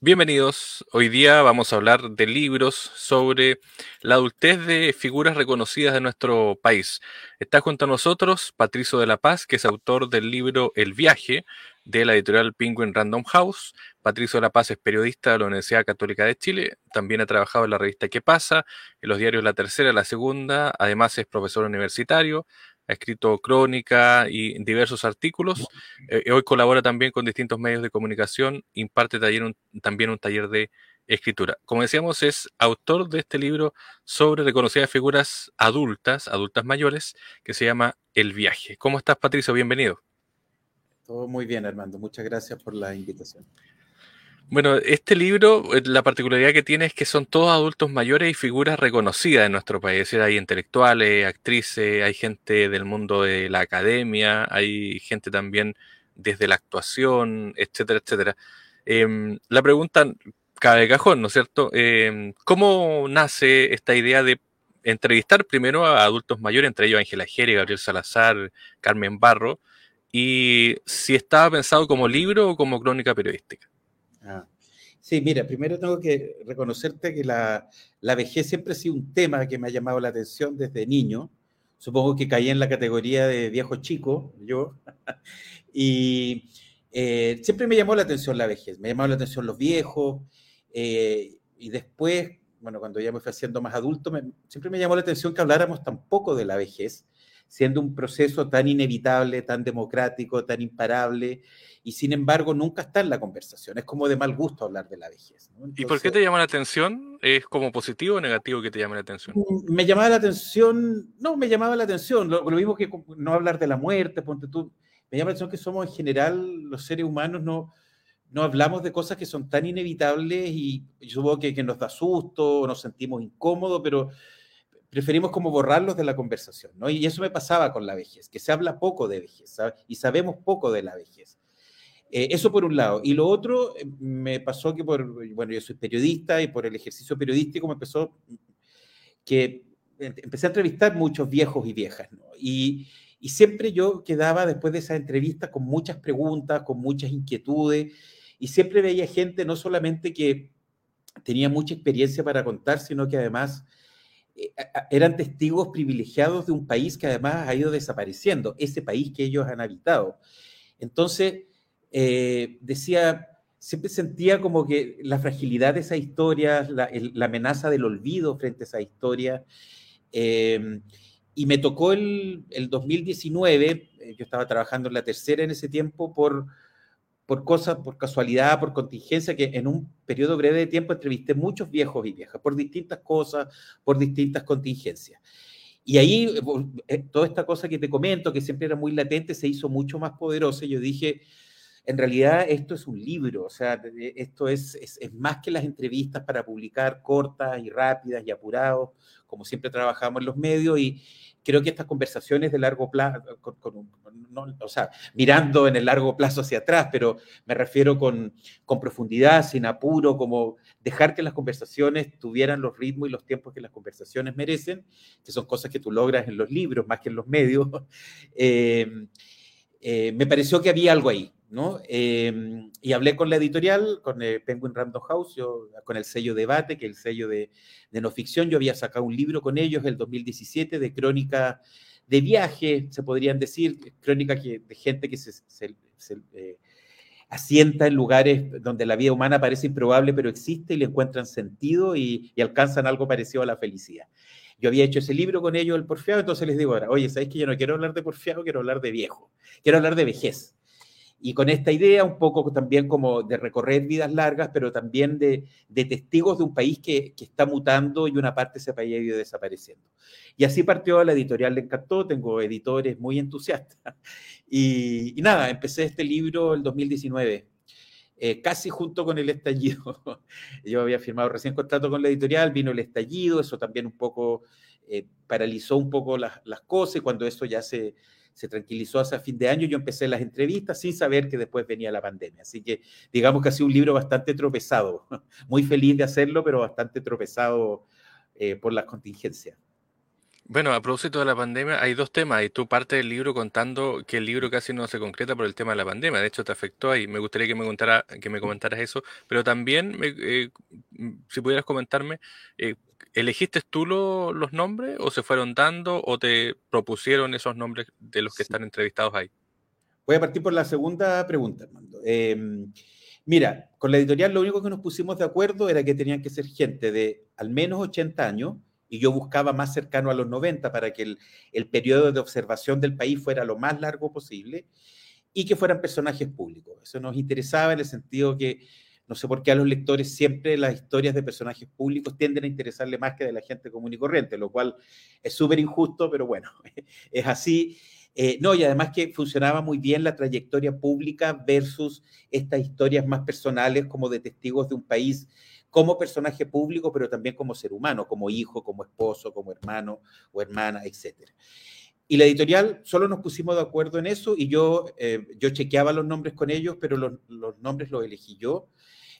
Bienvenidos. Hoy día vamos a hablar de libros sobre la adultez de figuras reconocidas de nuestro país. Está junto a nosotros Patricio de la Paz, que es autor del libro El viaje de la editorial Penguin Random House. Patricio de la Paz es periodista de la Universidad Católica de Chile. También ha trabajado en la revista ¿Qué pasa? En los diarios La Tercera La Segunda. Además es profesor universitario ha escrito crónica y diversos artículos. Eh, hoy colabora también con distintos medios de comunicación, imparte también un taller de escritura. Como decíamos, es autor de este libro sobre reconocidas figuras adultas, adultas mayores, que se llama El viaje. ¿Cómo estás, Patricio? Bienvenido. Todo muy bien, Armando. Muchas gracias por la invitación. Bueno, este libro, eh, la particularidad que tiene es que son todos adultos mayores y figuras reconocidas en nuestro país. Es decir, hay intelectuales, actrices, hay gente del mundo de la academia, hay gente también desde la actuación, etcétera, etcétera. Em, la pregunta cabe cajón, ¿no es cierto? Em, ¿Cómo nace esta idea de entrevistar primero a adultos mayores, entre ellos Ángela Jere, Gabriel Salazar, Carmen Barro, y si estaba pensado como libro o como crónica periodística? Ah. Sí, mira, primero tengo que reconocerte que la, vejez siempre ha sido un tema que me ha llamado la atención desde niño. Supongo que caí en la categoría de viejo chico, yo. y eh, siempre me llamó la atención la vejez, me llamó la atención los viejos. Eh, y después, bueno, cuando ya me fui haciendo más adulto, siempre me llamó la atención que habláramos tan poco de la vejez siendo un proceso tan inevitable, tan democrático, tan imparable, y sin embargo nunca está en la conversación. Es como de mal gusto hablar de la vejez. ¿Y por qué te llama la atención? ¿Es como positivo o negativo que te llame la atención? Mm, me llamaba la atención, no, me llamaba la atención, lo, mismo que no hablar de la muerte, ponte tú, me llama la atención que somos en general, los seres humanos, no, no hablamos de cosas que son tan inevitables y yo supongo que, que nos da susto, nos sentimos incómodos, pero preferimos como borrarlos de la conversación, ¿no? Y eso me pasaba con la vejez, que se habla poco de vejez y sabemos poco de la vejez. Eh, eso por un lado. Y lo otro, eh, me pasó que por, bueno, yo soy periodista y por el ejercicio periodístico me empezó que empecé a entrevistar muchos viejos y viejas, ¿no? Y, y siempre yo quedaba después de esa entrevista con muchas preguntas, con muchas inquietudes, y siempre veía gente no solamente que tenía mucha experiencia para contar, sino que además eran testigos privilegiados de un país que además ha ido desapareciendo, ese país que ellos han habitado. Entonces, eh, decía, siempre sentía como que la fragilidad de esa historia, la, amenaza del olvido frente a esa historia. Eh, y me tocó el, el 2019, yo estaba trabajando en la tercera en ese tiempo, por por cosas, por casualidad, por contingencia, que en un periodo breve de tiempo entrevisté muchos viejos y viejas, por distintas cosas, por distintas contingencias. Y ahí, eh, eh, toda esta cosa que te comento, que siempre era muy latente, se hizo mucho más poderosa. Yo dije, en realidad esto es un libro, o sea, esto es, es, es, más que las entrevistas para publicar cortas y rápidas y apurados, como siempre trabajamos en los medios, y creo que estas conversaciones de largo plazo, con, o sea, mirando en el largo plazo hacia atrás, pero me refiero con, con profundidad, sin apuro, como dejar que las conversaciones tuvieran los ritmos y los tiempos que las conversaciones merecen, que son cosas que tú logras en los libros más que en los medios. Eh, eh, me pareció que había algo ahí, ¿no? Em, y hablé con la editorial, con el Penguin Random House, con el sello Debate, que es el sello de, de, no ficción. Yo había sacado un libro con ellos el 2017 de crónica de viaje, se podrían decir, crónica de gente que se, eh, asienta en lugares donde la vida humana parece improbable, pero existe y le encuentran sentido y, y alcanzan algo parecido a la felicidad. Yo había hecho ese libro con ellos, el porfiado, entonces les digo ahora, oye, ¿sabéis que yo no quiero hablar de porfiado, quiero hablar de viejo, quiero hablar de vejez? Y con esta idea un poco también como de recorrer vidas largas, pero también de, testigos de un país que, está mutando y una parte de ese país ha ido desapareciendo. Y así partió la editorial, le encantó, tengo editores muy entusiastas. Y, y nada, empecé este libro el 2019 eh, casi junto con el estallido. Yo había firmado recién contrato con la editorial, vino el estallido, eso también un poco eh, paralizó un poco las, las, cosas y cuando eso ya se, se tranquilizó hacia fin de año, yo empecé las entrevistas sin saber que después venía la pandemia. Así que digamos que ha sido un libro bastante tropezado, muy feliz de hacerlo, pero bastante tropezado eh, por las contingencias. Bueno, a propósito de la pandemia, hay dos temas y tú partes del libro contando que el libro casi no se concreta por el tema de la pandemia. De hecho, te afectó ahí. Me gustaría que me contara, que me comentaras eso, pero también, eh, si pudieras comentarme, eh, ¿elegiste tú los nombres o se fueron dando o te propusieron esos nombres de los que están entrevistados ahí? Voy a partir por la segunda pregunta, Armando. Em, mira, con la editorial lo único que nos pusimos de acuerdo era que tenían que ser gente de al menos 80 años y yo buscaba más cercano a los 90 para que el, el, periodo de observación del país fuera lo más largo posible y que fueran personajes públicos. Eso nos interesaba en el sentido que no sé por qué a los lectores siempre las historias de personajes públicos tienden a interesarle más que de la gente común y corriente, lo cual es súper injusto, pero bueno, es así. Eh, no, y además que funcionaba muy bien la trayectoria pública versus estas historias más personales como de testigos de un país como personaje público, pero también como ser humano, como hijo, como esposo, como hermano o hermana, etc. Y la editorial solo nos pusimos de acuerdo en eso y yo, eh, yo chequeaba los nombres con ellos, pero los, los nombres los elegí yo.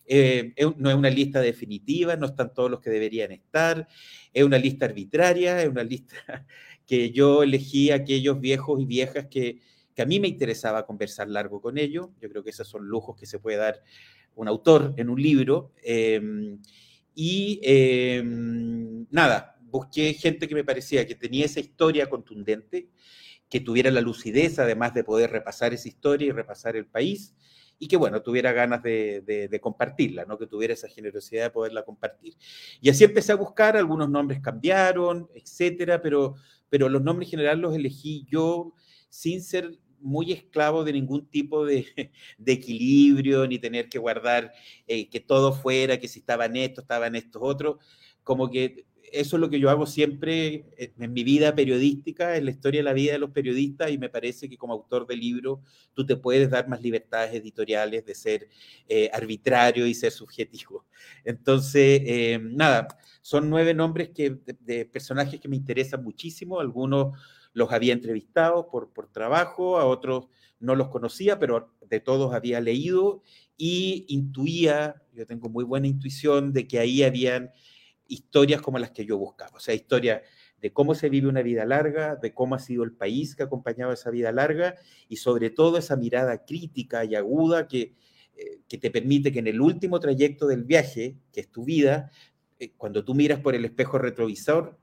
Eh, no es una lista definitiva, no están todos los que deberían estar, es una lista arbitraria, es una lista que yo elegí aquellos viejos y viejas que, que a mí me interesaba conversar largo con ellos. Yo creo que esos son lujos que se puede dar un autor en un libro. Em, y em, nada, busqué gente que me parecía que tenía esa historia contundente, que tuviera la lucidez además de poder repasar esa historia y repasar el país, y que, bueno, tuviera ganas de, compartirla, ¿no? que tuviera esa generosidad de poderla compartir. Y así empecé a buscar, algunos nombres cambiaron, etcétera, pero, pero los nombres en general los elegí yo sin ser muy esclavo de ningún tipo de, equilibrio, ni tener que guardar eh, que todo fuera, que si estaban estos, estaban estos otros. Como que eso es lo que yo hago siempre en mi vida periodística, en la historia de la vida de los periodistas, y me parece que como autor de libro tú te puedes dar más libertades editoriales de ser eh, arbitrario y ser subjetivo. Entonces, eh, nada, son nueve nombres que, de personajes que me interesan muchísimo, algunos los había entrevistado por, por trabajo, a otros no los conocía, pero de todos había leído y intuía, yo tengo muy buena intuición de que ahí habían historias como las que yo buscaba, o sea, historias de cómo se vive una vida larga, de cómo ha sido el país que ha acompañado esa vida larga y sobre todo esa mirada crítica y aguda que, eh, que te permite que en el último trayecto del viaje, que es tu vida, eh, cuando tú miras por el espejo retrovisor,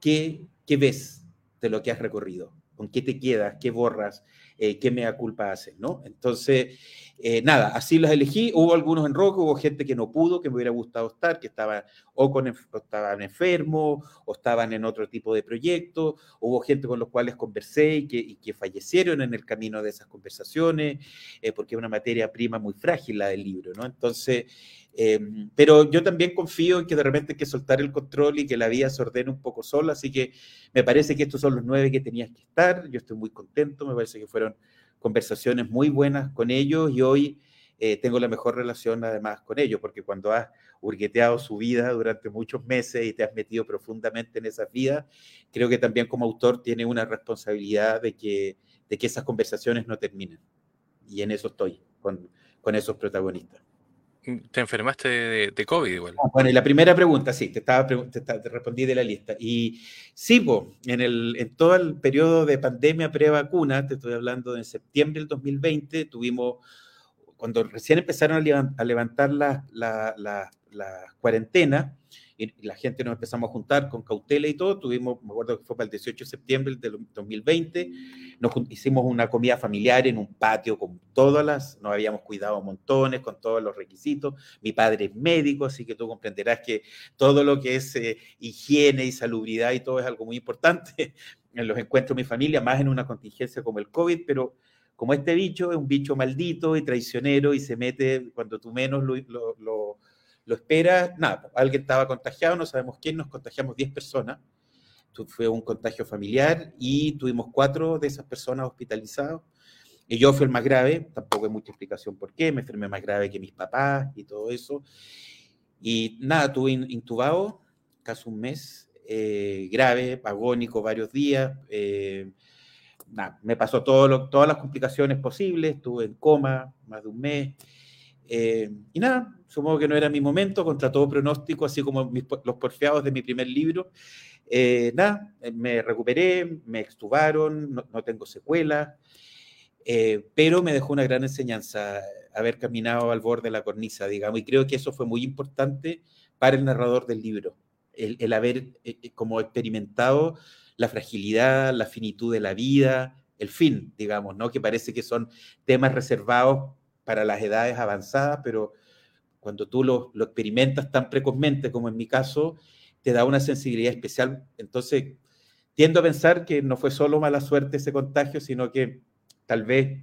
¿qué, qué ves? de lo que has recorrido, con qué te quedas, qué borras, eh, qué mea culpa haces, ¿no? Entonces, eh, nada, así los elegí. Hubo algunos en rojo, hubo gente que no pudo, que me hubiera gustado estar, que estaba o, con, estaban enfermos o estaban en otro tipo de proyecto. Hubo gente con los cuales conversé y que, y que fallecieron en el camino de esas conversaciones, eh, porque es una materia prima muy frágil la del libro, ¿no? Entonces, Em, pero yo también confío en que de repente hay que soltar el control y que la vida se ordene un poco sola, así que me parece que estos son los nueve que tenías que estar, yo estoy muy contento, me parece que fueron conversaciones muy buenas con ellos y hoy eh, tengo la mejor relación además con ellos, porque cuando has hurgueteado su vida durante muchos meses y te has metido profundamente en esas vidas, creo que también como autor tiene una responsabilidad de que, de que esas conversaciones no terminen. Y en eso estoy, con, con esos protagonistas. Te enfermaste de, COVID igual. Ah, bueno, y la primera pregunta, sí, te, estaba, te, respondí de la lista. Y sí, en, el, en todo el periodo de pandemia pre-vacuna, te estoy hablando de septiembre del 2020, tuvimos, cuando recién empezaron a levantar la, la, la, la cuarentena, y la gente nos empezamos a juntar con cautela y todo. Tuvimos, me acuerdo que fue para el 18 de septiembre del 2020, nos hicimos una comida familiar en un patio con todas las, nos habíamos cuidado montones, con todos los requisitos. Mi padre es médico, así que tú comprenderás que todo lo que es eh, higiene y salubridad y todo es algo muy importante en los encuentros de mi familia, más en una contingencia como el COVID, pero como este bicho es un bicho maldito y traicionero y se mete cuando tú menos lo, lo lo espera, nada, alguien estaba contagiado, no sabemos quién, nos contagiamos 10 personas, fue un contagio familiar y tuvimos cuatro de esas personas hospitalizados. Y yo fui el más grave, tampoco hay mucha explicación por qué, me enfermé más grave que mis papás y todo eso. Y nada, tuve intubado casi un mes, eh, grave, agónico varios días. Eh, nada, me pasó todo todas las complicaciones posibles, estuve en coma más de un mes. Eh, y nada, supongo que no era mi momento, contra todo pronóstico, así como los porfiados de mi primer libro. Eh, nada, me recuperé, me extubaron, no, tengo secuelas, pero me dejó una gran enseñanza haber caminado al borde de la cornisa, digamos, y creo que eso fue muy importante para el narrador del libro, el, el haber como experimentado la fragilidad, la finitud de la vida, el fin, digamos, ¿no? Que parece que son temas reservados para las edades avanzadas, pero cuando tú lo, experimentas tan precozmente como en mi caso, te da una sensibilidad especial. Entonces, tiendo a pensar que no fue solo mala suerte ese contagio, sino que tal vez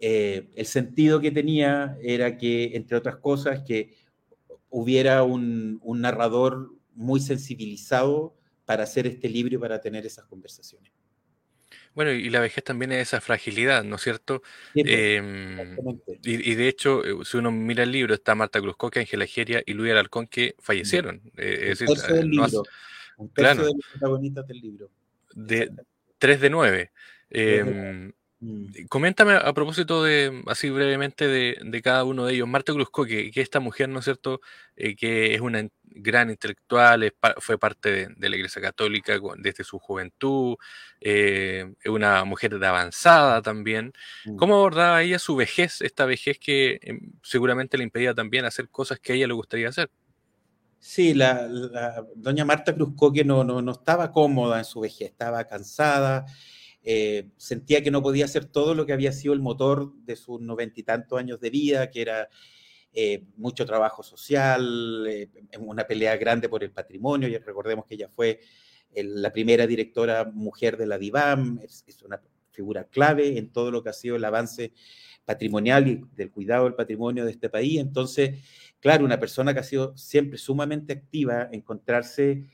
eh, el sentido que tenía era que, entre otras cosas, que hubiera un, un narrador muy sensibilizado para hacer este libro y para tener esas conversaciones. Bueno, y la vejez también es esa fragilidad, ¿no es cierto? Em, y, de hecho, eh, si uno mira el libro, está Marta Cruzcoque, Ángela Geria y Luis Alarcón que fallecieron. Eh, es decir, del libro. un tercio de los protagonistas del libro. De, 3 de 9. Mm. Coméntame a propósito de, así brevemente, de, cada uno de ellos. Marta Cruzco, que, que esta mujer, ¿no es cierto?, eh, que es una gran intelectual, fue parte de, la Iglesia Católica desde su juventud, eh, es una mujer de avanzada también. Mm. ¿Cómo abordaba ella su vejez, esta vejez que em, seguramente le impedía también hacer cosas que a ella le gustaría hacer? Sí, la, doña Marta Cruzco que no, no, no estaba cómoda en su vejez, estaba cansada. Eh, sentía que no podía hacer todo lo que había sido el motor de sus noventa y tantos años de vida, que era eh, mucho trabajo social, eh, una pelea grande por el patrimonio, y recordemos que ella fue la primera directora mujer de la DIVAM, es, una figura clave en todo lo que ha sido el avance patrimonial y del cuidado del patrimonio de este país. Entonces, claro, una persona que ha sido siempre sumamente activa, encontrarse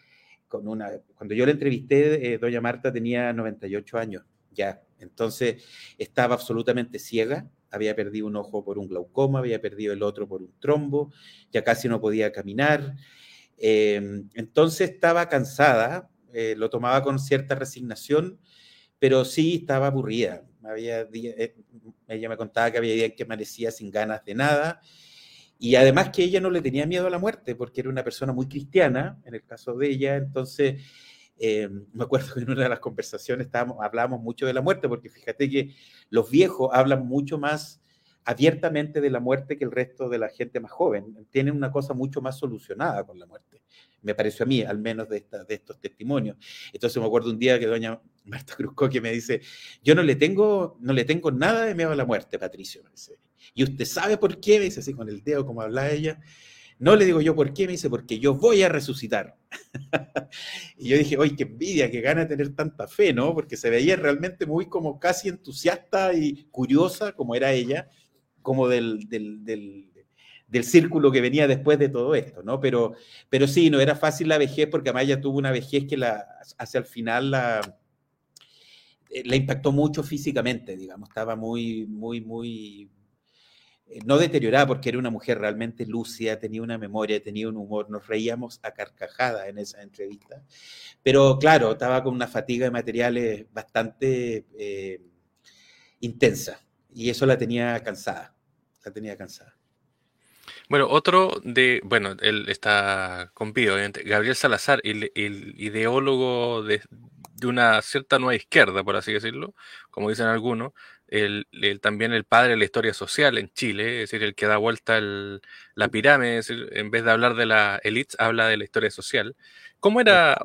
con una, cuando yo la entrevisté, eh, doña Marta tenía 98 años ya, entonces estaba absolutamente ciega, había perdido un ojo por un glaucoma, había perdido el otro por un trombo, ya casi no podía caminar, em, entonces estaba cansada, eh, lo tomaba con cierta resignación, pero sí estaba aburrida. Eh, ella me contaba que había días que amanecía sin ganas de nada, y además que ella no le tenía miedo a la muerte, porque era una persona muy cristiana, en el caso de ella, entonces eh, me acuerdo que en una de las conversaciones estábamos, hablábamos mucho de la muerte, porque fíjate que los viejos hablan mucho más abiertamente de la muerte que el resto de la gente más joven. Tienen una cosa mucho más solucionada con la muerte. Me pareció a mí, al menos de, esta, de estos testimonios. Entonces me acuerdo un día que doña Marta Cruzco que me dice, yo no le tengo, no le tengo nada de miedo a la muerte, Patricio. Y usted sabe por qué, me dice así con el dedo, como habla ella. No le digo yo por qué, me dice, porque yo voy a resucitar. y yo dije, oye, qué envidia, qué gana tener tanta fe, ¿no? Porque se veía realmente muy como casi entusiasta y curiosa, como era ella, como del, del, del, círculo que venía después de todo esto, ¿no? Pero, pero sí, no era fácil la vejez, porque además ella tuvo una vejez que la, hacia el final la, eh, la impactó mucho físicamente, digamos, estaba muy, muy, muy, no deteriorada porque era una mujer realmente lúcida, tenía una memoria, tenía un humor, nos reíamos a carcajada en esa entrevista, pero claro, estaba con una fatiga de materiales bastante eh, intensa y eso la tenía cansada, la tenía cansada. Bueno, otro de, bueno, él está con obviamente, Gabriel Salazar, el, el ideólogo de, de una cierta nueva izquierda, por así decirlo, como dicen algunos, el, también el padre de la historia social en Chile, es decir, el que da vuelta la pirámide, en vez de hablar de la élite, habla de la historia social. ¿Cómo era,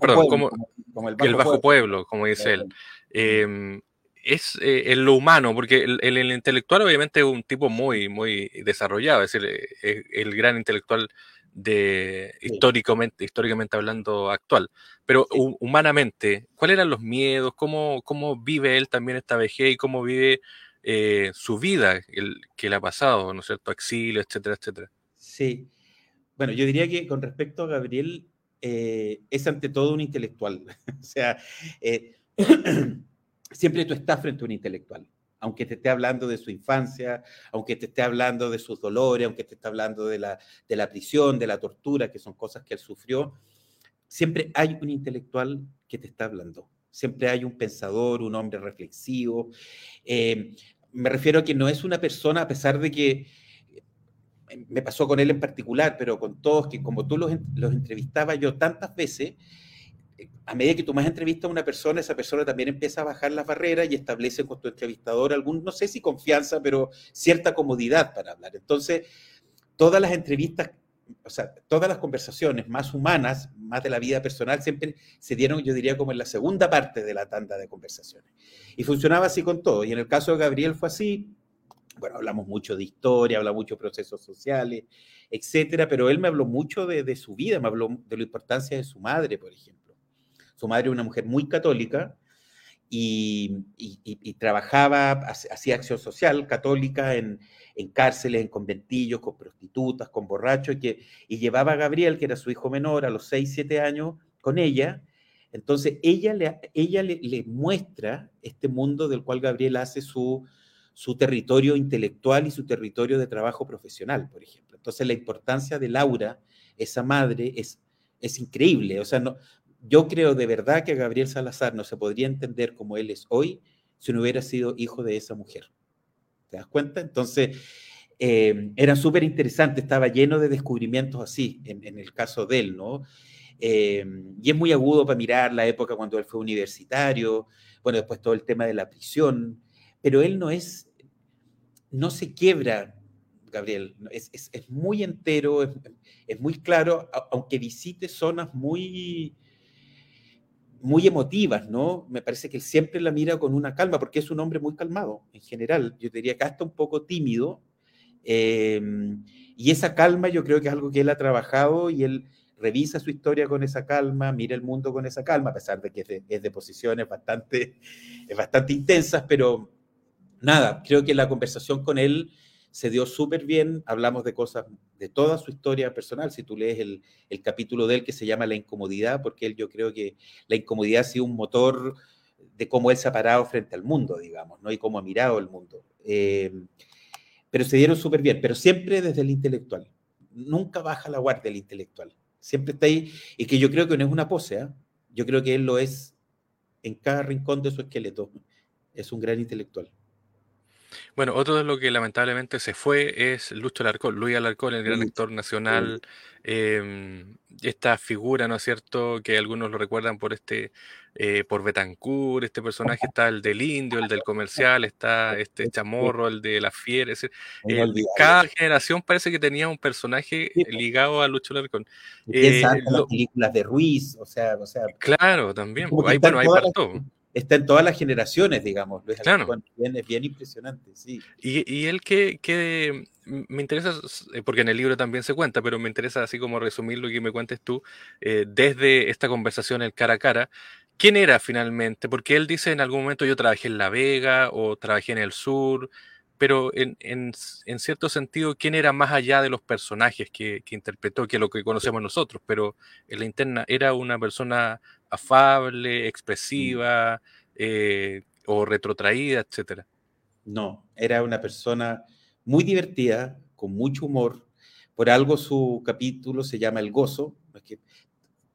perdón, como, el, bajo pueblo, como dice él? Em, es eh, en lo humano, porque el, intelectual obviamente es un tipo muy, muy desarrollado, es decir, eh, el gran intelectual de históricamente, históricamente hablando actual. Pero humanamente, ¿cuáles eran los miedos? ¿Cómo, ¿Cómo vive él también esta vejez y cómo vive eh, su vida el, que le ha pasado, ¿no es cierto? Exilio, etcétera, etcétera. Sí. Bueno, yo diría que con respecto a Gabriel, eh, es ante todo un intelectual. o sea, eh, siempre tú estás frente a un intelectual aunque te esté hablando de su infancia, aunque te esté hablando de sus dolores, aunque te esté hablando de la, de la prisión, de la tortura, que son cosas que él sufrió, siempre hay un intelectual que te está hablando, siempre hay un pensador, un hombre reflexivo. Eh, me refiero a que no es una persona, a pesar de que me pasó con él en particular, pero con todos, que como tú los, los entrevistaba yo tantas veces, a medida que tú más entrevistas a una persona, esa persona también empieza a bajar las barreras y establece con tu entrevistador algún, no sé si confianza, pero cierta comodidad para hablar. Entonces, todas las entrevistas, o sea, todas las conversaciones más humanas, más de la vida personal, siempre se dieron, yo diría, como en la segunda parte de la tanda de conversaciones. Y funcionaba así con todo. Y en el caso de Gabriel fue así. Bueno, hablamos mucho de historia, hablamos mucho de procesos sociales, etcétera, pero él me habló mucho de, de su vida, me habló de la importancia de su madre, por ejemplo su madre era una mujer muy católica y, trabajaba, hacía acción social católica en, cárceles, en conventillos, con prostitutas, con borrachos, y, llevaba a Gabriel, que era su hijo menor, a los 6, 7 años, con ella. Entonces, ella, le, muestra este mundo del cual Gabriel hace su, su territorio intelectual y su territorio de trabajo profesional, por ejemplo. Entonces, la importancia de Laura, esa madre, es, es increíble. O sea, no, yo creo de verdad que Gabriel Salazar no se podría entender como él es hoy si no hubiera sido hijo de esa mujer. ¿Te das cuenta? Entonces, eh, era súper interesante, estaba lleno de descubrimientos así, en, el caso de él, ¿no? Eh, y es muy agudo para mirar la época cuando él fue universitario, bueno, después todo el tema de la prisión, pero él no es, no se quiebra, Gabriel, es, es, muy entero, es, es, muy claro, aunque visite zonas muy, muy emotivas, ¿no? Me parece que él siempre la mira con una calma, porque es un hombre muy calmado en general. Yo diría que hasta un poco tímido. Em, y esa calma yo creo que es algo que él ha trabajado y él revisa su historia con esa calma, mira el mundo con esa calma, a pesar de que es de, posiciones bastante, bastante intensas, pero nada, creo que la conversación con él se dio súper bien, hablamos de cosas, de toda su historia personal, si tú lees el, capítulo de él que se llama La incomodidad, porque él yo creo que la incomodidad ha sido un motor de cómo él se ha parado frente al mundo, digamos, ¿no? Y cómo ha mirado el mundo. Eh, pero se dieron súper bien, pero siempre desde el intelectual. Nunca baja la guardia el intelectual. Siempre está ahí, y que yo creo que no es una pose, ¿eh? yo creo que él lo es en cada rincón de su esqueleto. Es un gran intelectual. Bueno, otro de lo que lamentablemente se fue es Lucho Alarcón, Luis Alarcón, el gran actor nacional, em, esta figura, ¿no es cierto?, que algunos lo recuerdan por este, eh, por Betancourt, este personaje está el del indio, el del comercial, está este chamorro, el de la fiera, cada generación parece que tenía un personaje ligado a Lucho Alarcón. Eh, las películas de Ruiz, o sea, o sea. Claro, también, hay, bueno, hay para todo está en todas las generaciones, digamos. es bien impresionante, sí. Y, él que, me interesa, eh, porque en el libro también se cuenta, pero me interesa así como resumirlo y que me cuentes tú, eh, desde esta conversación, el cara a cara, ¿quién era finalmente? Porque él dice en algún momento yo trabajé en La Vega o trabajé en el sur, pero en, cierto sentido, ¿quién era más allá de los personajes que, que, interpretó, que lo que conocemos nosotros? Pero en la interna era una persona afable, expresiva eh, o retrotraída, etcétera? No, era una persona muy divertida, con mucho humor. Por algo su capítulo se llama El Gozo, que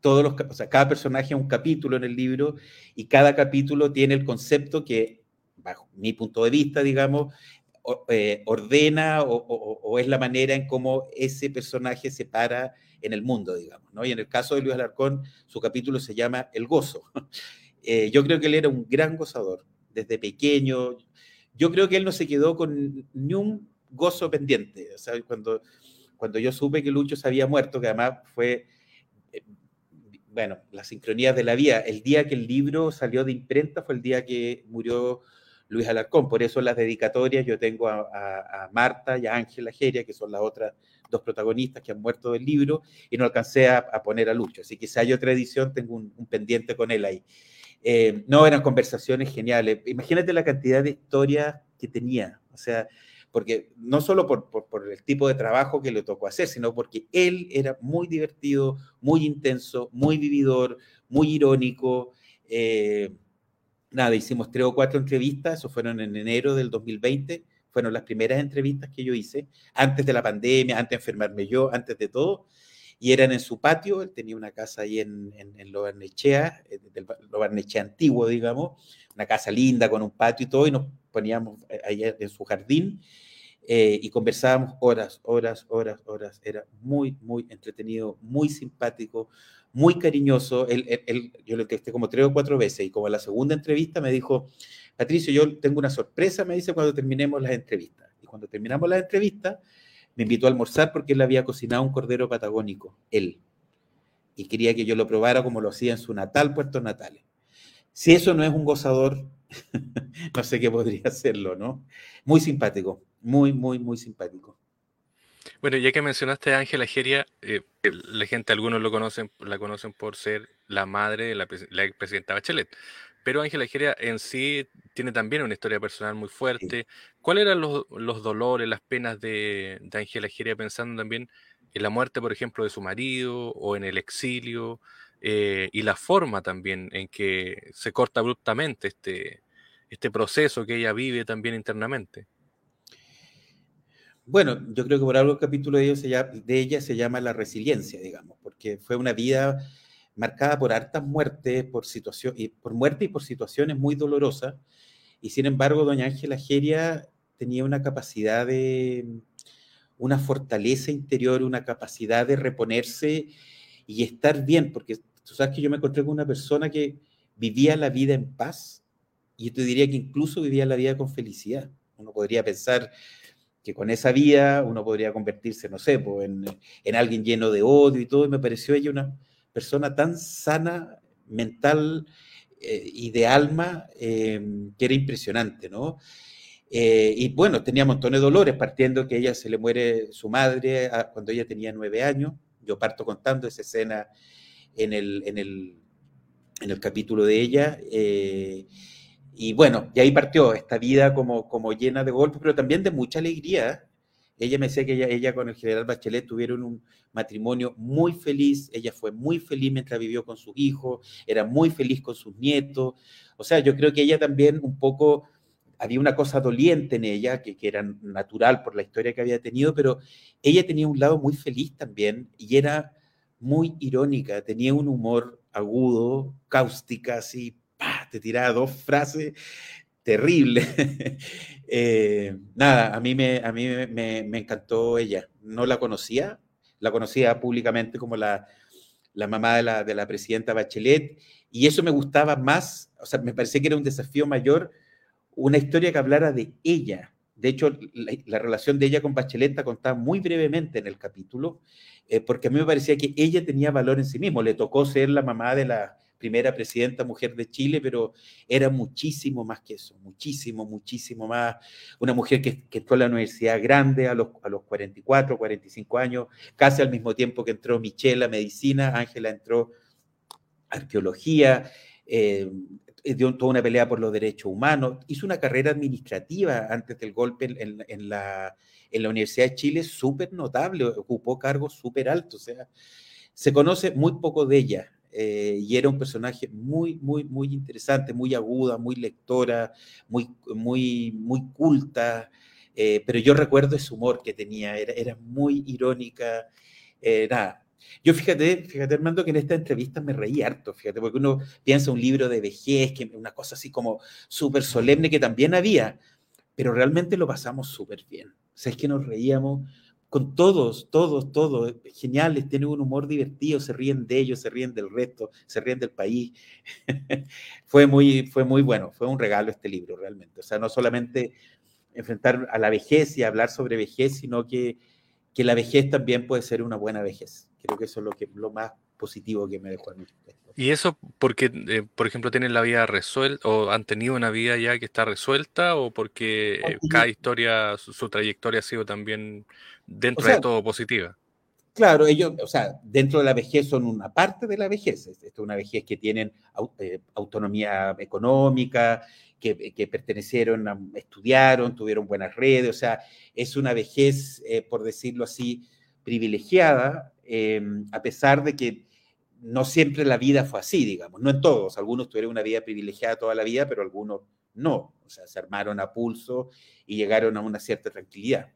todos los, o sea, cada personaje es un capítulo en el libro y cada capítulo tiene el concepto que, bajo mi punto de vista, digamos, eh, ordena o, es la manera en cómo ese personaje se para en el mundo, digamos. ¿no? Y en el caso de Luis Alarcón, su capítulo se llama El gozo. Eh, yo creo que él era un gran gozador desde pequeño. Yo creo que él no se quedó con ni un gozo pendiente. O sea, cuando, cuando yo supe que Lucho se había muerto, que además fue, eh, bueno, la sincronía de la vida, el día que el libro salió de imprenta fue el día que murió Luis Alarcón. Por eso las dedicatorias yo tengo a, Marta y a Ángela Geria, que son las otras dos protagonistas que han muerto del libro, y no alcancé a, poner a Lucho. Así que si hay otra edición, tengo un, pendiente con él ahí. Eh, no, eran conversaciones geniales. Imagínate la cantidad de historias que tenía. O sea, porque no solo por, el tipo de trabajo que le tocó hacer, sino porque él era muy divertido, muy intenso, muy vividor, muy irónico. Eh, nada, hicimos tres o cuatro entrevistas, eso fueron en enero del 2020, fueron las primeras entrevistas que yo hice, antes de la pandemia, antes de enfermarme yo, antes de todo, y eran en su patio, él tenía una casa ahí en, en, en Lobarnechea, eh, del Lobarnechea antiguo, digamos, una casa linda con un patio y todo, y nos poníamos ahí en su jardín, eh, y conversábamos horas, horas, horas, horas. Era muy, muy entretenido, muy simpático, muy cariñoso. Él, yo lo testé como tres o cuatro veces y como en la segunda entrevista me dijo, Patricio, yo tengo una sorpresa, me dice, cuando terminemos las entrevistas. Y cuando terminamos las entrevistas, me invitó a almorzar porque él había cocinado un cordero patagónico, él. Y quería que yo lo probara como lo hacía en su natal, Puerto Natales. Si eso no es un gozador, no sé qué podría hacerlo, ¿no? Muy simpático, muy, muy, muy simpático. Bueno, ya que mencionaste a Ángela Geria, eh, la gente, algunos lo conocen, la conocen por ser la madre de la, la expresidenta Bachelet. Pero Ángela Geria en sí tiene también una historia personal muy fuerte. ¿Cuáles eran los, dolores, las penas de, Ángela Geria pensando también en la muerte, por ejemplo, de su marido o en el exilio? Eh, y la forma también en que se corta abruptamente este, este proceso que ella vive también internamente. Bueno, yo creo que por algo el capítulo de, de ella se llama la resiliencia, digamos, porque fue una vida marcada por hartas muertes, por, situación, y por muerte y por situaciones muy dolorosas. Y sin embargo, doña Ángela Geria tenía una capacidad de, una fortaleza interior, una capacidad de reponerse y estar bien, porque tú sabes que yo me encontré con una persona que vivía la vida en paz, y te diría que incluso vivía la vida con felicidad. Uno podría pensar que con esa vida uno podría convertirse, no sé, en, en alguien lleno de odio y todo, y me pareció ella una, persona tan sana mental eh, y de alma em, que era impresionante, ¿no? Eh, y bueno, tenía montones de dolores, partiendo que ella se le muere su madre ah, cuando ella tenía nueve años. Yo parto contando esa escena en el, en el, en el capítulo de ella. Eh, y bueno, y ahí partió esta vida como, como llena de golpes, pero también de mucha alegría. Ella me decía que ella, ella con el general Bachelet tuvieron un matrimonio muy feliz, ella fue muy feliz mientras vivió con sus hijos, era muy feliz con sus nietos. O sea, yo creo que ella también un poco, había una cosa doliente en ella, que, que era natural por la historia que había tenido, pero ella tenía un lado muy feliz también y era muy irónica, tenía un humor agudo, cáustica, así, te tiraba dos frases terrible. Eh, nada, a mí, me, a mí me, encantó ella. No la conocía, la conocía públicamente como la, la mamá de la, de la, presidenta Bachelet, y eso me gustaba más, o sea, me parecía que era un desafío mayor, una historia que hablara de ella. De hecho, la, relación de ella con Bachelet está contada muy brevemente en el capítulo, eh, porque a mí me parecía que ella tenía valor en sí mismo. Le tocó ser la mamá de la, primera presidenta mujer de Chile, pero era muchísimo más que eso, muchísimo, muchísimo más. Una mujer que, que entró a la universidad grande a los, a los 44, 45 años, casi al mismo tiempo que entró Michelle a medicina, Ángela entró arqueología, eh, dio toda una pelea por los derechos humanos, hizo una carrera administrativa antes del golpe en, la, en la Universidad de Chile súper notable, ocupó cargos súper altos, o sea, se conoce muy poco de ella, eh, y era un personaje muy, muy, muy interesante, muy aguda, muy lectora, muy, muy, muy culta, eh, pero yo recuerdo ese humor que tenía, era, era muy irónica, eh. Yo fíjate, fíjate Armando, que en esta entrevista me reí harto, fíjate, porque uno piensa un libro de vejez, que una cosa así como súper solemne que también había, pero realmente lo pasamos súper bien. O sea, es que nos reíamos con todos, todos, todos, geniales, tienen un humor divertido, se ríen de ellos, se ríen del resto, se ríen del país. fue, muy, fue muy bueno, fue un regalo este libro realmente. O sea, no solamente enfrentar a la vejez y hablar sobre vejez, sino que, que la vejez también puede ser una buena vejez. Creo que eso es lo, que, lo más positivo que me dejó a mí. ¿Y eso porque, eh, por ejemplo, tienen la vida resuelta o han tenido una vida ya que está resuelta o porque eh, cada historia, su, trayectoria ha sido también dentro de todo positiva? Claro, ellos, o sea, dentro de la vejez son una parte de la vejez. Esto es una vejez que tienen eh, autonomía económica, que, que, pertenecieron, a, estudiaron, tuvieron buenas redes, o sea, es una vejez, por decirlo así, privilegiada, a pesar de que no siempre la vida fue así, digamos, no en todos, algunos tuvieron una vida privilegiada toda la vida, pero algunos no, o sea, se armaron a pulso y llegaron a una cierta tranquilidad.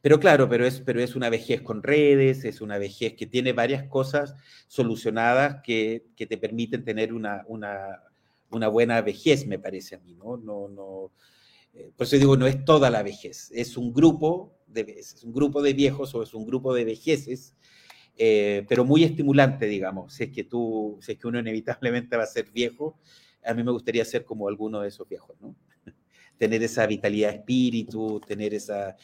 Pero claro, pero es, pero es una vejez con redes, es una vejez que tiene varias cosas solucionadas que, te permiten tener una, una, buena vejez, me parece a mí, ¿no? no, no por eso digo, no es toda la vejez, es un grupo de, es un grupo de viejos o es un grupo de vejeces, pero muy estimulante, digamos, si es que tú, si que uno inevitablemente va a ser viejo, a mí me gustaría ser como alguno de esos viejos, ¿no? tener esa vitalidad de espíritu, tener esa,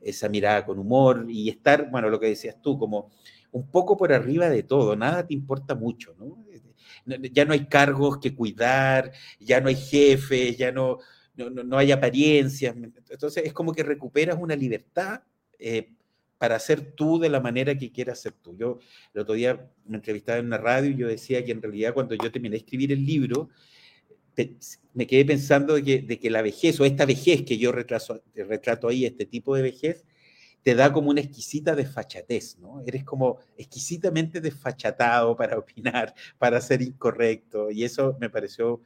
esa mirada con humor y estar, bueno, lo que decías tú, como un poco por arriba de todo, nada te importa mucho, ¿no? Ya no hay cargos que cuidar, ya no hay jefes, ya no, no, hay apariencias. Entonces es como que recuperas una libertad eh, para ser tú de la manera que quieras ser tú. Yo el otro día me entrevistaba en una radio y yo decía que en realidad cuando yo terminé de escribir el libro, me quedé pensando de que, de que, la vejez o esta vejez que yo retraso, retrato ahí, este tipo de vejez, te da como una exquisita desfachatez, ¿no? Eres como exquisitamente desfachatado para opinar, para ser incorrecto, y eso me pareció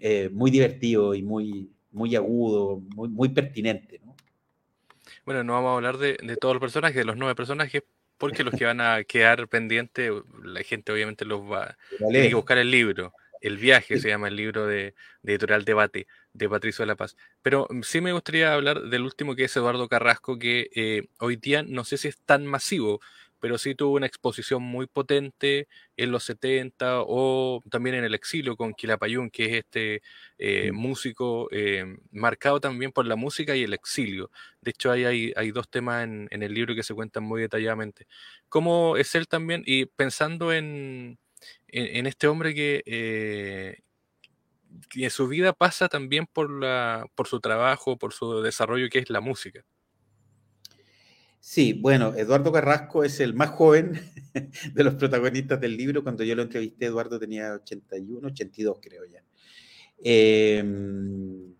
eh, muy divertido y muy, muy agudo, muy, muy pertinente, ¿no? Bueno, no vamos a hablar de, de todos los personajes, de los nueve personajes, porque los que van a quedar pendientes, la gente obviamente los va a tener que buscar el libro. El viaje se llama el libro de, Editorial Debate de Patricio de la Paz. Pero sí me gustaría hablar del último que es Eduardo Carrasco, que eh, hoy día no sé si es tan masivo, pero sí tuvo una exposición muy potente en los 70 o también en el exilio con Quilapayún, que es este eh, músico eh, marcado también por la música y el exilio. De hecho, hay, hay, dos temas en, en, el libro que se cuentan muy detalladamente. ¿Cómo es él también? Y pensando en, en, este hombre que, eh, en su vida pasa también por, la, por su trabajo, por su desarrollo, que es la música. Sí, bueno, Eduardo Carrasco es el más joven de los protagonistas del libro. Cuando yo lo entrevisté, Eduardo tenía 81, 82 creo ya. Em,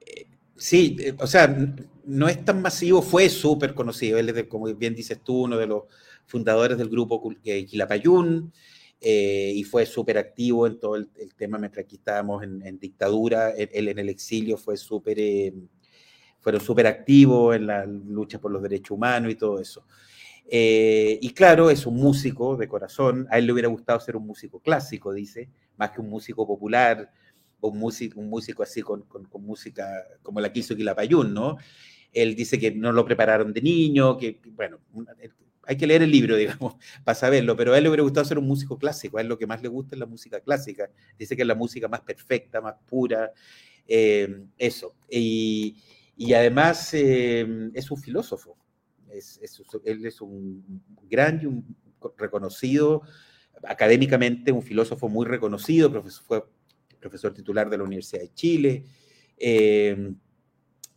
eh, sí, eh, o sea, no es tan masivo, fue súper conocido. Él es, como bien dices tú, uno de los fundadores del grupo Quilapayún. Eh, y fue súper activo en todo el, tema mientras aquí estábamos en, dictadura, él, en el exilio fue súper, eh, fueron súper activos en la lucha por los derechos humanos y todo eso. Eh, y claro, es un músico de corazón, a él le hubiera gustado ser un músico clásico, dice, más que un músico popular, un músico, un músico así con, con, con música como la que hizo Quilapayún, ¿no? Él dice que no lo prepararon de niño, que, bueno, hay que leer el libro, digamos, para saberlo, pero a él le hubiera gustado ser un músico clásico, a él lo que más le gusta es la música clásica, dice que es la música más perfecta, más pura, eh, eso. Y, además eh, es un filósofo, él es un gran y un reconocido, académicamente un filósofo muy reconocido, profesor, fue profesor titular de la Universidad de Chile. Eh,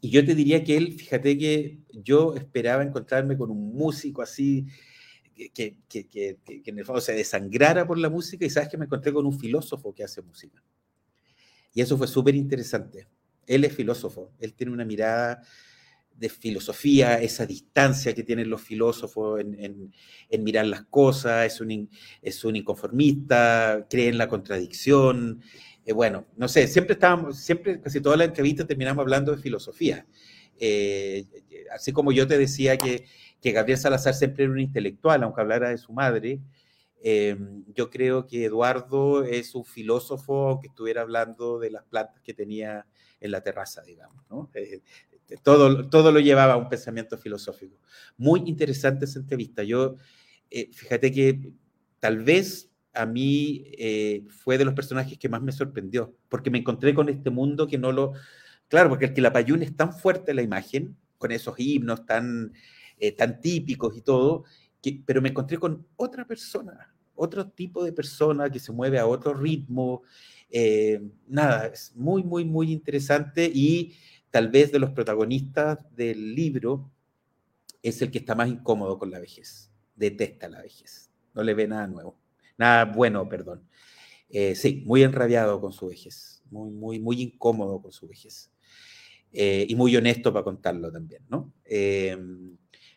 y yo te diría que él, fíjate que yo esperaba encontrarme con un músico así, que, que, que, que, en el fondo se desangrara por la música y sabes que me encontré con un filósofo que hace música. Y eso fue súper interesante. Él es filósofo, él tiene una mirada de filosofía, esa distancia que tienen los filósofos en, mirar las cosas, es un, es un inconformista, cree en la contradicción, eh, bueno, no sé, siempre estábamos, siempre, casi toda la entrevista terminamos hablando de filosofía. Eh, así como yo te decía que, que, Gabriel Salazar siempre era un intelectual, aunque hablara de su madre, eh, yo creo que Eduardo es un filósofo que estuviera hablando de las plantas que tenía en la terraza, digamos, ¿no? todo, todo lo llevaba a un pensamiento filosófico. Muy interesante esa entrevista. Yo, fíjate que tal vez a mí eh, fue de los personajes que más me sorprendió, porque me encontré con este mundo que no lo... Claro, porque el Quilapayún es tan fuerte la imagen, con esos himnos tan, eh, tan típicos y todo, que, pero me encontré con otra persona, otro tipo de persona que se mueve a otro ritmo. Eh, nada, es muy, muy, muy interesante y tal vez de los protagonistas del libro es el que está más incómodo con la vejez, detesta la vejez, no le ve nada nuevo. Nada bueno, perdón. Eh, sí, muy enrabiado con su vejez, muy, muy, muy incómodo con su vejez. Eh, y muy honesto para contarlo también, ¿no?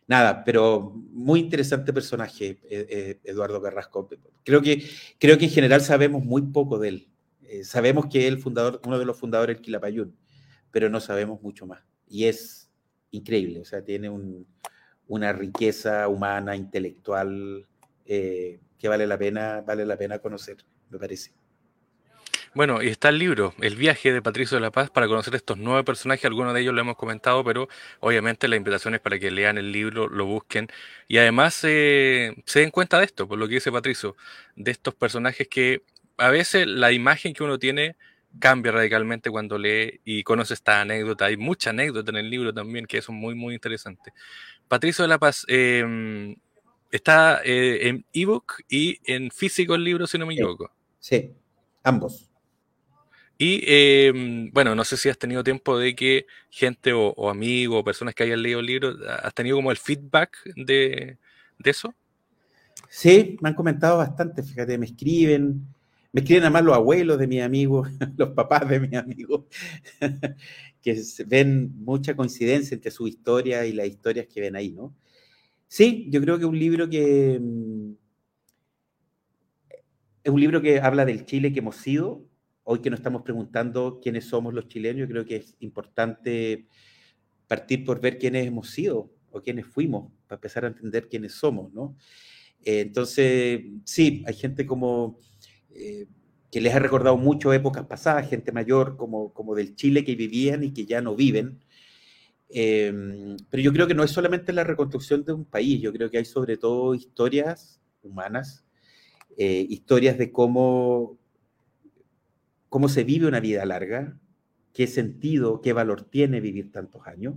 Eh, nada, pero muy interesante personaje, Eduardo Carrasco. Creo que, creo que en general sabemos muy poco de él. sabemos que es el fundador, uno de los fundadores del Quilapayún, pero no sabemos mucho más. Y es increíble, o sea, tiene una riqueza humana, intelectual, que vale la pena, vale la pena conocer, me parece. Bueno, y está el libro, El viaje de Patricio de la Paz, para conocer estos nueve personajes. Algunos de ellos lo hemos comentado, pero obviamente la invitación es para que lean el libro, lo busquen y además eh, se den cuenta de esto, por lo que dice Patricio, de estos personajes que a veces la imagen que uno tiene cambia radicalmente cuando lee y conoce esta anécdota. Hay mucha anécdota en el libro también que son muy, muy interesantes. Patricio de la Paz, em, está eh, en ebook y en físico el libro, si no me equivoco. Sí, ambos. Y em, bueno, no sé si has tenido tiempo de que gente o, amigos o personas que hayan leído el libro, ¿has tenido como el feedback de, eso? Sí, me han comentado bastante, fíjate, me escriben, me escriben además los abuelos de mis amigos, los papás de mis amigos, que ven mucha coincidencia entre su historia y las historias que ven ahí, ¿no? Sí, yo creo que un libro que mm, es un libro que habla del Chile que hemos sido, hoy que nos estamos preguntando quiénes somos los chilenos, yo creo que es importante partir por ver quiénes hemos sido o quiénes fuimos, para empezar a entender quiénes somos, ¿no? Eh, entonces, sí, hay gente como eh, que les ha recordado mucho épocas pasadas, gente mayor como, como del Chile que vivían y que ya no viven. Eh, pero yo creo que no es solamente la reconstrucción de un país, yo creo que hay sobre todo historias humanas, historias de cómo cómo se vive una vida larga, qué sentido, qué valor tiene vivir tantos años.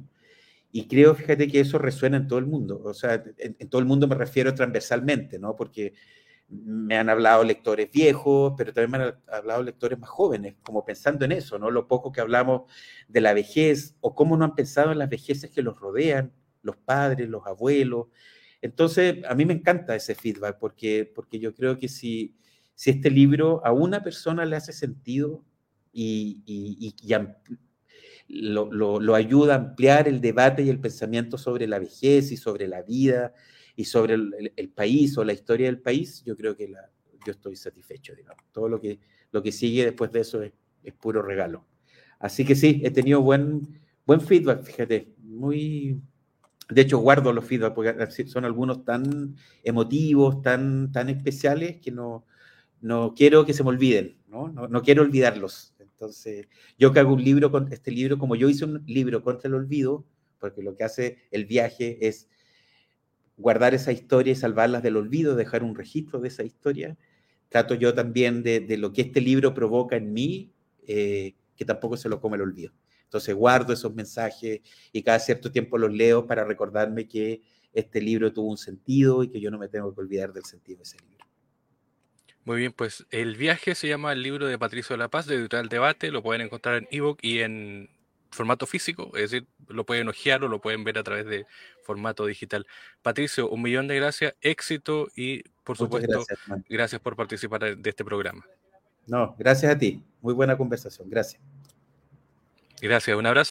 Y creo, fíjate, que eso resuena en todo el mundo. O sea, en, todo el mundo me refiero transversalmente, ¿no? Porque me han hablado lectores viejos, pero también me han hablado lectores más jóvenes, como pensando en eso, ¿no? Lo poco que hablamos de la vejez o cómo no han pensado en las vejeces que los rodean, los padres, los abuelos. Entonces, a mí me encanta ese feedback porque, porque yo creo que si, si este libro a una persona le hace sentido y, lo, ayuda a ampliar el debate y el pensamiento sobre la vejez y sobre la vida y sobre el, país o la historia del país, yo creo que yo estoy satisfecho, digamos. Todo lo que, lo que sigue después de eso es, puro regalo. Así que sí, he tenido buen, buen feedback, fíjate, muy... De hecho, guardo los feedback porque son algunos tan emotivos, tan, tan especiales que no, no quiero que se me olviden, ¿no? No, quiero olvidarlos. Entonces, yo que hago un libro con este libro, como yo hice un libro contra el olvido, porque lo que hace el viaje es guardar esa historia y salvarlas del olvido, dejar un registro de esa historia. Trato yo también de, lo que este libro provoca en mí, eh, que tampoco se lo come el olvido. Entonces guardo esos mensajes y cada cierto tiempo los leo para recordarme que este libro tuvo un sentido y que yo no me tengo que olvidar del sentido de ese libro. Muy bien, pues el viaje se llama el libro de Patricio de la Paz, de Editorial Debate, lo pueden encontrar en ebook y en formato físico, es decir, lo pueden ojear o lo pueden ver a través de formato digital. Patricio, un millón de gracias, éxito y por supuesto, gracias, por participar de este programa. No, gracias a ti, muy buena conversación, gracias. Gracias, un abrazo.